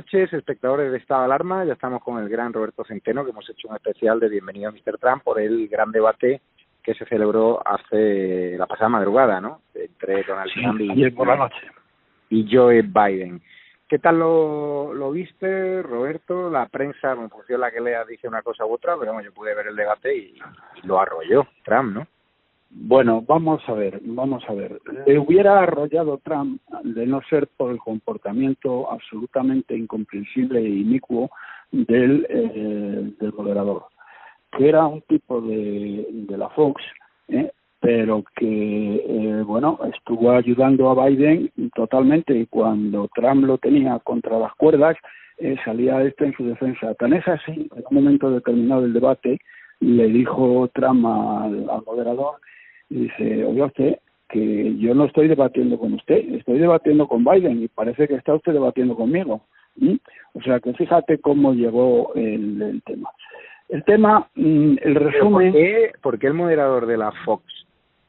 noches, espectadores de Estado de Alarma. Ya estamos con el gran Roberto Centeno, que hemos hecho un especial de Bienvenido a Mr. Trump por el gran debate que se celebró hace la pasada madrugada, ¿no? Entre Donald Trump y, por la noche. y Joe Biden. ¿Qué tal lo, lo viste, Roberto? La prensa, en función de la que lea, dice una cosa u otra, pero bueno, yo pude ver el debate y lo arrolló Trump, ¿no? Bueno, vamos a ver, vamos a ver. Le hubiera arrollado Trump de no ser por el comportamiento absolutamente incomprensible e inicuo del, eh, del moderador, que era un tipo de, de la Fox, ¿eh? pero que, eh, bueno, estuvo ayudando a Biden totalmente y cuando Trump lo tenía contra las cuerdas, eh, salía este en su defensa. Tan es así, en un momento determinado del debate, le dijo Trump al moderador y dice, oiga usted, que yo no estoy debatiendo con usted, estoy debatiendo con Biden y parece que está usted debatiendo conmigo. O sea que fíjate cómo llegó el, el tema. El tema, mm, el resumen... ¿Por qué, el moderador de la Fox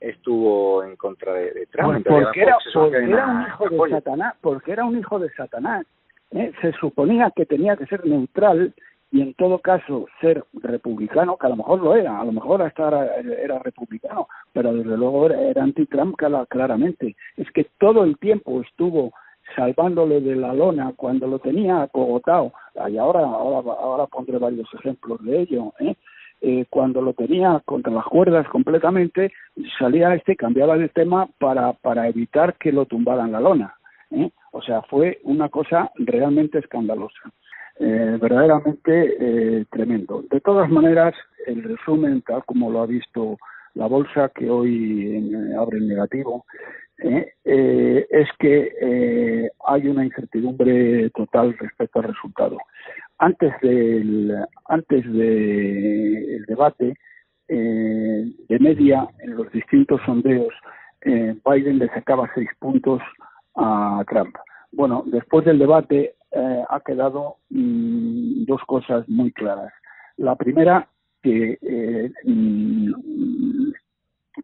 estuvo en contra de, Trump? porque, era, era, un hijo de Satanás, porque era un hijo de Satanás. ¿eh? Se suponía que tenía que ser neutral y en todo caso ser republicano, que a lo mejor lo era, a lo mejor hasta era, republicano, pero desde luego era, anti-Trump claramente. Es que todo el tiempo estuvo salvándole de la lona cuando lo tenía acogotado, y ahora, ahora, ahora pondré varios ejemplos de ello, ¿eh? Eh, cuando lo tenía contra las cuerdas completamente, salía este, cambiaba de tema para, para evitar que lo tumbaran la lona. ¿eh? O sea, fue una cosa realmente escandalosa eh, verdaderamente eh, tremendo. De todas maneras, el resumen, tal como lo ha visto la bolsa, que hoy abre en negativo, eh, es que hay una incertidumbre total respecto al resultado. Antes del antes del debate, eh, de media en los distintos sondeos, Biden le sacaba seis puntos a Trump. Bueno, después del debate eh, ha quedado mm, dos cosas muy claras. La primera, que eh, mm,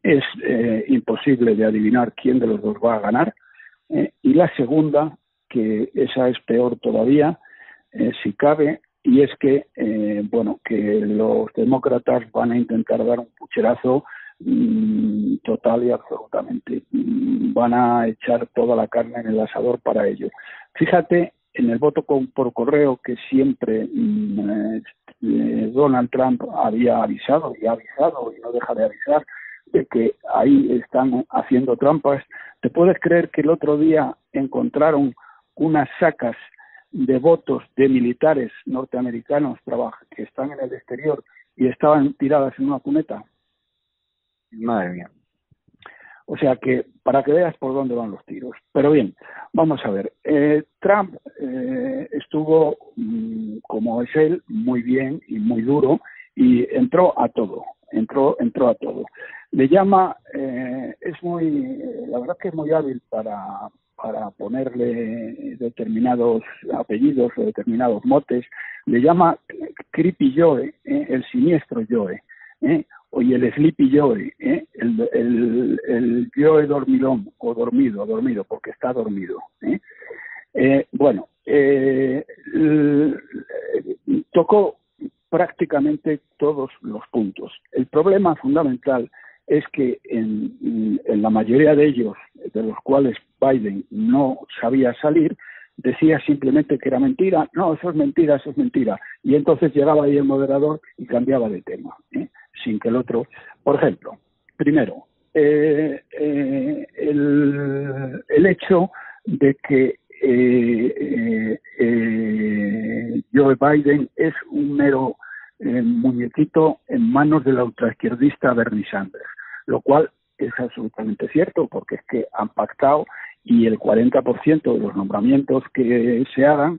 es eh, imposible de adivinar quién de los dos va a ganar, y la segunda, que esa es peor todavía, si cabe, y es que, bueno, que los demócratas van a intentar dar un pucherazo total y absolutamente. Mm, van a echar toda la carne en el asador para ello. Fíjate en el voto por correo que siempre mm, eh, Donald Trump había avisado y ha avisado y no deja de avisar de que ahí están haciendo trampas. ¿Te puedes creer que el otro día encontraron unas sacas de votos de militares norteamericanos que están en el exterior y estaban tiradas en una cuneta? Madre mía. O sea que para que veas por dónde van los tiros. Pero bien, vamos a ver. Eh, Trump eh, estuvo, mm, como es él, muy bien y muy duro y entró a todo. Entró, entró a todo. Le llama, eh, es muy, la verdad que es muy hábil para, para ponerle determinados apellidos o determinados motes. Le llama Creepy Joe, el siniestro Joe. ¿eh? Oye, el Sleepy Joe, ¿eh? el, el, el dormilón, o dormido, dormido, porque está dormido. ¿eh? Eh, bueno, eh, tocó prácticamente todos los puntos. El problema fundamental es que en, en, la mayoría de ellos, de los cuales Biden no sabía salir, decía simplemente que era mentira, no, eso es mentira, eso es mentira. Y entonces llegaba ahí el moderador y cambiaba de tema. ¿eh? Sin que el otro. Por ejemplo, primero, eh, eh, el, el, hecho de que eh, Joe Biden es un mero muñequito en manos de la ultraizquierdista Bernie Sanders, lo cual es absolutamente cierto, porque es que han pactado y el 40% de los nombramientos que se hagan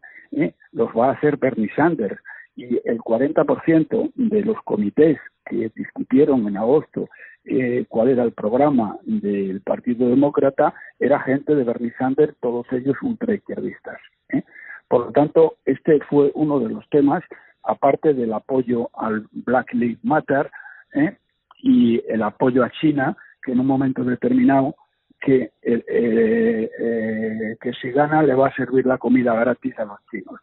los va a hacer Bernie Sanders y el 40% de los comités que discutieron en agosto eh, cuál era el programa del Partido Demócrata era gente de Bernie Sanders, todos ellos ultraizquierdistas. ¿eh? Por lo tanto, este fue uno de los temas, aparte del apoyo al Black Lives Matter ¿eh? y el apoyo a China, que en un momento determinado que, eh, eh, que si gana le va a servir la comida gratis a los chinos.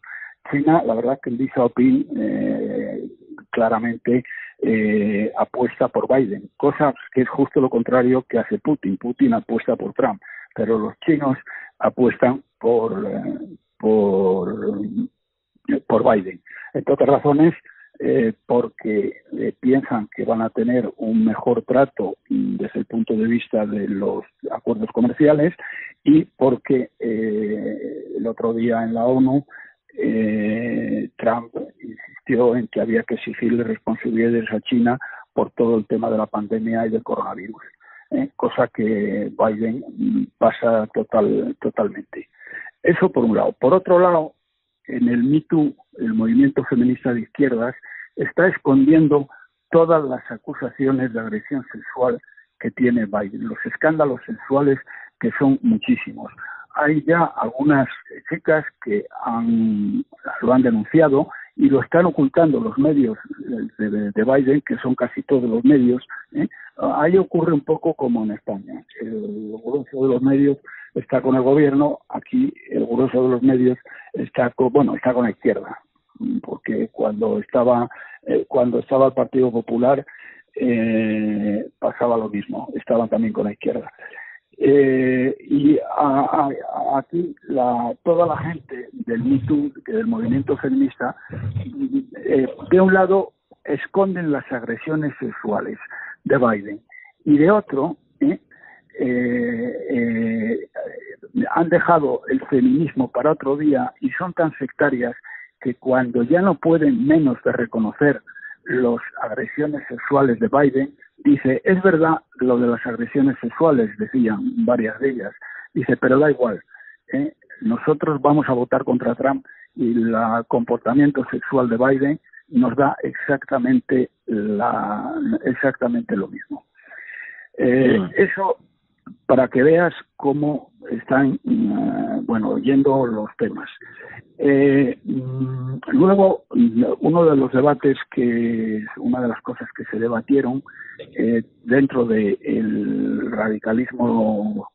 China, la verdad que en Xi Jinping eh, claramente eh, apuesta por Biden, cosa que es justo lo contrario que hace Putin. Putin apuesta por Trump, pero los chinos apuestan por eh, por por Biden. Entre otras razones, eh, porque piensan que van a tener un mejor trato desde el punto de vista de los acuerdos comerciales y porque el otro día en la ONU eh, Trump insistió en que había que exigirle responsabilidades a China por todo el tema de la pandemia y del coronavirus, ¿eh? cosa que Biden pasa total, totalmente. Eso por un lado. Por otro lado, en el MeToo, el movimiento feminista de izquierdas, está escondiendo todas las acusaciones de agresión sexual que tiene Biden, los escándalos sexuales que son muchísimos hay ya algunas chicas que han, lo han denunciado y lo están ocultando los medios de, de, Biden, que son casi todos los medios. ¿eh? Ahí ocurre un poco como en España. El grueso de los medios está con el gobierno, aquí el grueso de los medios está con, bueno, está con la izquierda, porque cuando estaba, eh, cuando estaba el Partido Popular eh, pasaba lo mismo, estaban también con la izquierda. Eh, y aquí la, toda la gente del MeToo, del movimiento feminista, eh, de un lado esconden las agresiones sexuales de Biden y de otro eh, eh, han dejado el feminismo para otro día y son tan sectarias que cuando ya no pueden menos de reconocer las agresiones sexuales de Biden, dice, es verdad lo de las agresiones sexuales, decían varias de ellas, dice, pero da igual, ¿eh? nosotros vamos a votar contra Trump y el comportamiento sexual de Biden nos da exactamente la exactamente lo mismo. Eh, Eso para que veas cómo están, uh, bueno, oyendo los temas. Eh, mm, luego, uno de los debates que, una de las cosas que se debatieron eh, dentro del radicalismo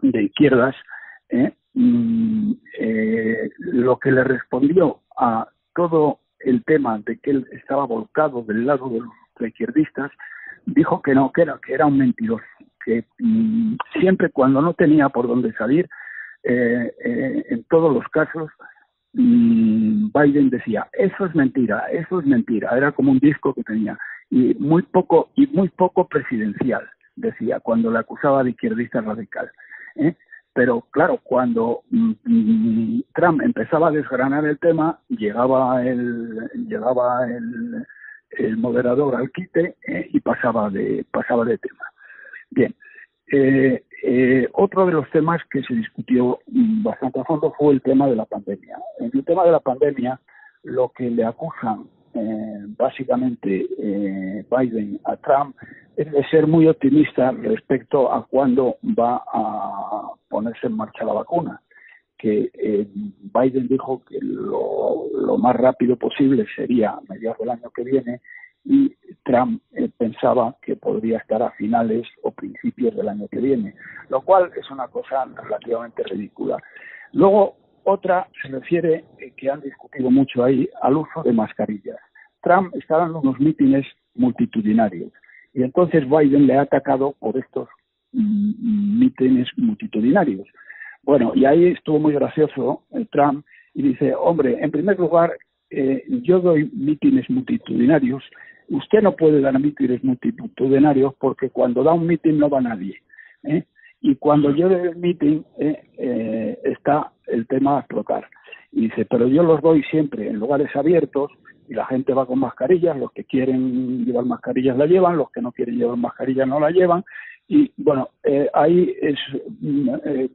de izquierdas ¿eh? Mm, eh, lo que le respondió a todo el tema de que él estaba volcado del lado de los izquierdistas, dijo que no, que era, que era un mentiroso, que mm, siempre cuando no tenía por dónde salir, eh, eh, en todos los casos, mm, Biden decía, eso es mentira, eso es mentira, era como un disco que tenía, y muy poco, y muy poco presidencial, decía, cuando le acusaba de izquierdista radical. ¿eh? Pero claro, cuando mm, Trump empezaba a desgranar el tema, llegaba el, llegaba el, el moderador al quite eh, y pasaba de, pasaba de tema. Bien, eh, eh, otro de los temas que se discutió bastante a fondo fue el tema de la pandemia. En el tema de la pandemia, lo que le acusan eh, básicamente eh, Biden a Trump es de ser muy optimista respecto a cuándo va a ponerse en marcha la vacuna. Que eh, Biden dijo que lo, lo, más rápido posible sería a mediados del año que viene y Trump eh, pensaba que podría estar a finales o principios del año que viene, lo cual es una cosa relativamente ridícula. Luego, otra se refiere, eh, que han discutido mucho ahí, al uso de mascarillas. Trump está dando unos mítines multitudinarios y entonces Biden le ha atacado por estos mm, mítines multitudinarios. Bueno, y ahí estuvo muy gracioso el Trump y dice, hombre, en primer lugar, eh, yo doy mítines multitudinarios, usted no puede dar mítines multitudinarios porque cuando da un mítin no va nadie. ¿eh? Y cuando yo el mítin eh, eh, está el tema a explotar. Y dice, pero yo los doy siempre en lugares abiertos y la gente va con mascarillas, los que quieren llevar mascarillas la llevan, los que no quieren llevar mascarillas no la llevan. Y bueno, eh, ahí es, eh,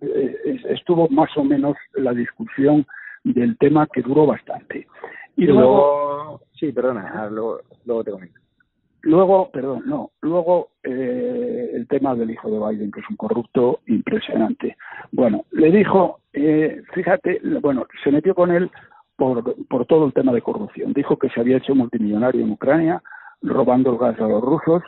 estuvo más o menos la discusión del tema que duró bastante. Y, luego, sí, perdona, ah, luego, luego te comento. Luego, perdón, no, luego eh, el tema del hijo de Biden, que es un corrupto impresionante. Bueno, le dijo, eh, fíjate, bueno, se metió con él por, por todo el tema de corrupción. Dijo que se había hecho multimillonario en Ucrania, robando el gas a los rusos,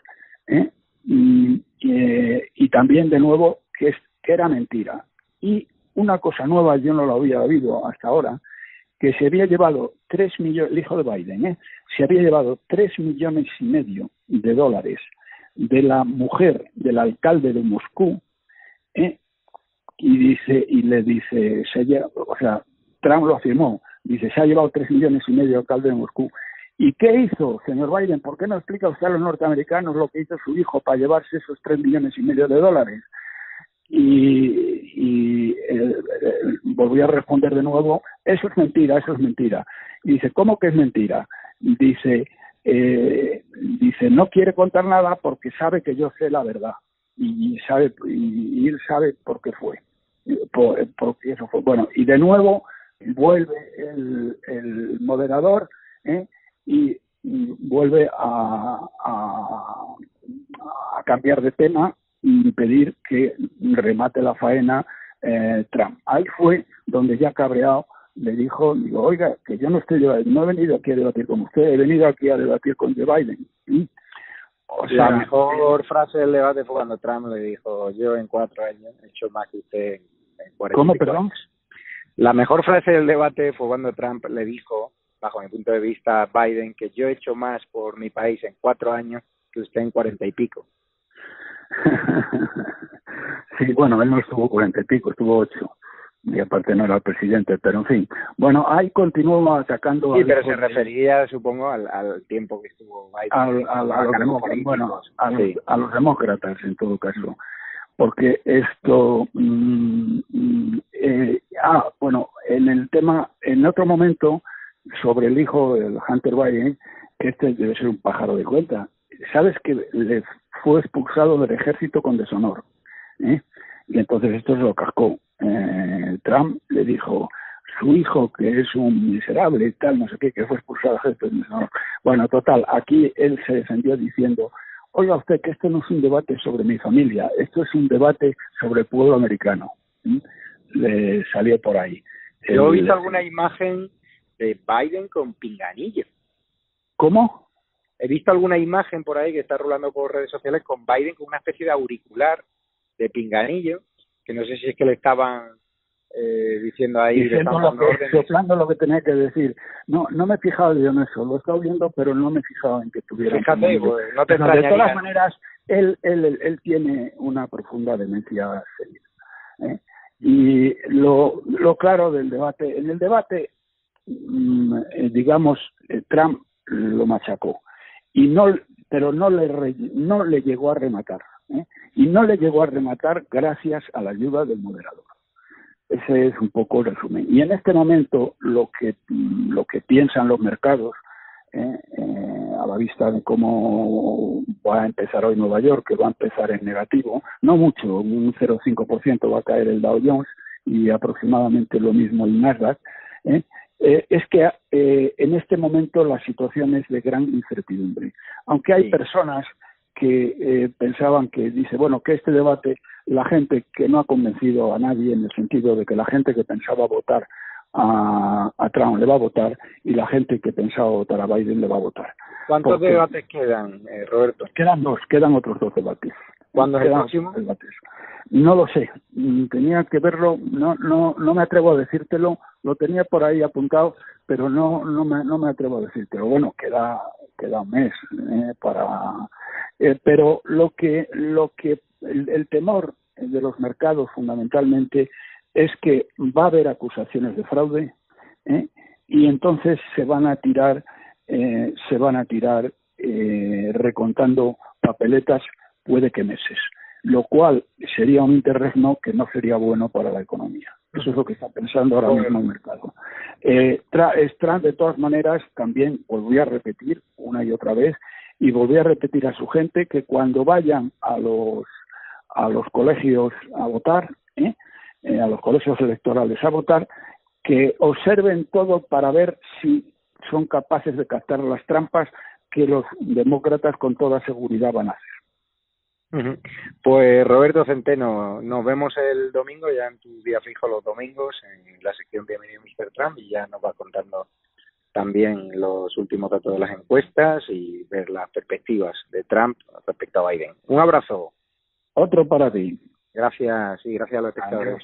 ¿eh? y, y también de nuevo que, es, que era mentira. Y una cosa nueva, yo no lo había oído hasta ahora, que se había llevado tres millones, el hijo de Biden, ¿eh? se había llevado tres millones y medio de dólares de la mujer del alcalde de Moscú, ¿eh? y dice, y le dice, se o sea, Trump lo afirmó, dice, se ha llevado tres millones y medio alcalde de Moscú. ¿Y qué hizo, señor Biden? ¿Por qué no explica usted a los norteamericanos lo que hizo su hijo para llevarse esos tres millones y medio de dólares? Y, y eh, volví a responder de nuevo, eso es mentira, eso es mentira. Y dice, ¿cómo que es mentira? Dice, eh, dice, no quiere contar nada porque sabe que yo sé la verdad y sabe y, él sabe por qué fue, por, porque eso fue. Bueno, y de nuevo vuelve el, el moderador ¿eh? y, vuelve a, a, a cambiar de tema impedir que remate la faena eh, Trump. Ahí fue donde ya cabreado le dijo, digo, oiga, que yo no estoy, no he venido aquí a debatir con usted, he venido aquí a debatir con Joe Biden. O sea, la mejor frase del debate fue cuando Trump le dijo, yo en cuatro años he hecho más que usted en, cuarenta ¿Cómo, perdón? La mejor frase del debate fue cuando Trump le dijo, bajo mi punto de vista, a Biden, que yo he hecho más por mi país en cuatro años que usted en cuarenta y pico. sí, bueno, él no estuvo cuarenta y pico, estuvo ocho. Y aparte no era el presidente, pero en fin. Bueno, ahí continuó atacando. Sí, pero se refería, supongo, al, al, tiempo que estuvo Biden. Al, al, a, los demócratas, bueno, a, sí. a, los demócratas en todo caso. Porque esto. Mm, mm, eh, ah, bueno, en el tema, en otro momento, sobre el hijo del Hunter Biden, este debe ser un pájaro de cuenta. ¿Sabes que le fue expulsado del ejército con deshonor. ¿eh? Y entonces esto se lo cascó. Eh, Trump le dijo, su hijo, que es un miserable y tal, no sé qué, que fue expulsado del ejército con deshonor. Bueno, total, aquí él se defendió diciendo, oiga usted que esto no es un debate sobre mi familia, esto es un debate sobre el pueblo americano. ¿eh? Le salió por ahí. Yo he visto alguna imagen de Biden con pinganillo. ¿Cómo? He visto alguna imagen por ahí que está rolando por redes sociales con Biden con una especie de auricular de pinganillo, que no sé si es que le estaban eh, diciendo ahí diciendo lo que, soplando lo que tenía que decir. No no me he fijado yo en eso lo he estado viendo pero no me he fijado en que tuviera fíjate pues, no te de todas maneras él, él él tiene una profunda demencia senil ¿eh? y lo lo claro del debate en el debate mm, eh, digamos eh, Trump lo machacó y no pero no le no le llegó a rematar ¿eh? y no le llegó a rematar gracias a la ayuda del moderador ese es un poco el resumen. Y en este momento lo que, lo que piensan los mercados, eh, eh, a la vista de cómo va a empezar hoy Nueva York, que va a empezar en negativo, no mucho, un 0,5% va a caer el Dow Jones y aproximadamente lo mismo el Nasdaq, ¿eh? Es que en este momento la situación es de gran incertidumbre. Aunque hay personas que pensaban que dice, bueno, que este debate la gente que no ha convencido a nadie en el sentido de que la gente que pensaba votar a, Trump le va a votar y la gente que pensaba votar a Biden le va a votar. ¿Cuántos debates quedan, eh, Roberto? Quedan dos, quedan otros dos debates. ¿Cuándo es el próximo? Debates. No lo sé, mm, tenía que verlo, no, no, no me atrevo a decírtelo, lo tenía por ahí apuntado, pero no, no me, no me atrevo a decírtelo. Bueno, queda, queda un mes eh, para, eh, pero lo que, lo que el, temor de los mercados fundamentalmente es que va a haber acusaciones de fraude ¿eh? y entonces se van a tirar eh, se van a tirar eh, recontando papeletas puede que meses lo cual sería un interregno que no sería bueno para la economía eso es lo que está pensando ahora mismo el mercado eh, de todas maneras también volví a repetir una y otra vez y volví a repetir a su gente que cuando vayan a los a los colegios a votar, ¿eh? ¿eh? a los colegios electorales a votar, que observen todo para ver si son capaces de captar las trampas que los demócratas con toda seguridad van a hacer. Pues Roberto Centeno, nos vemos el domingo, ya en tu día fijo los domingos, en la sección Bienvenido Mr. Trump, y ya nos va contando también los últimos datos de las encuestas y ver las perspectivas de Trump respecto a Biden. Un abrazo. Otro para ti. Gracias, y gracias a los espectadores.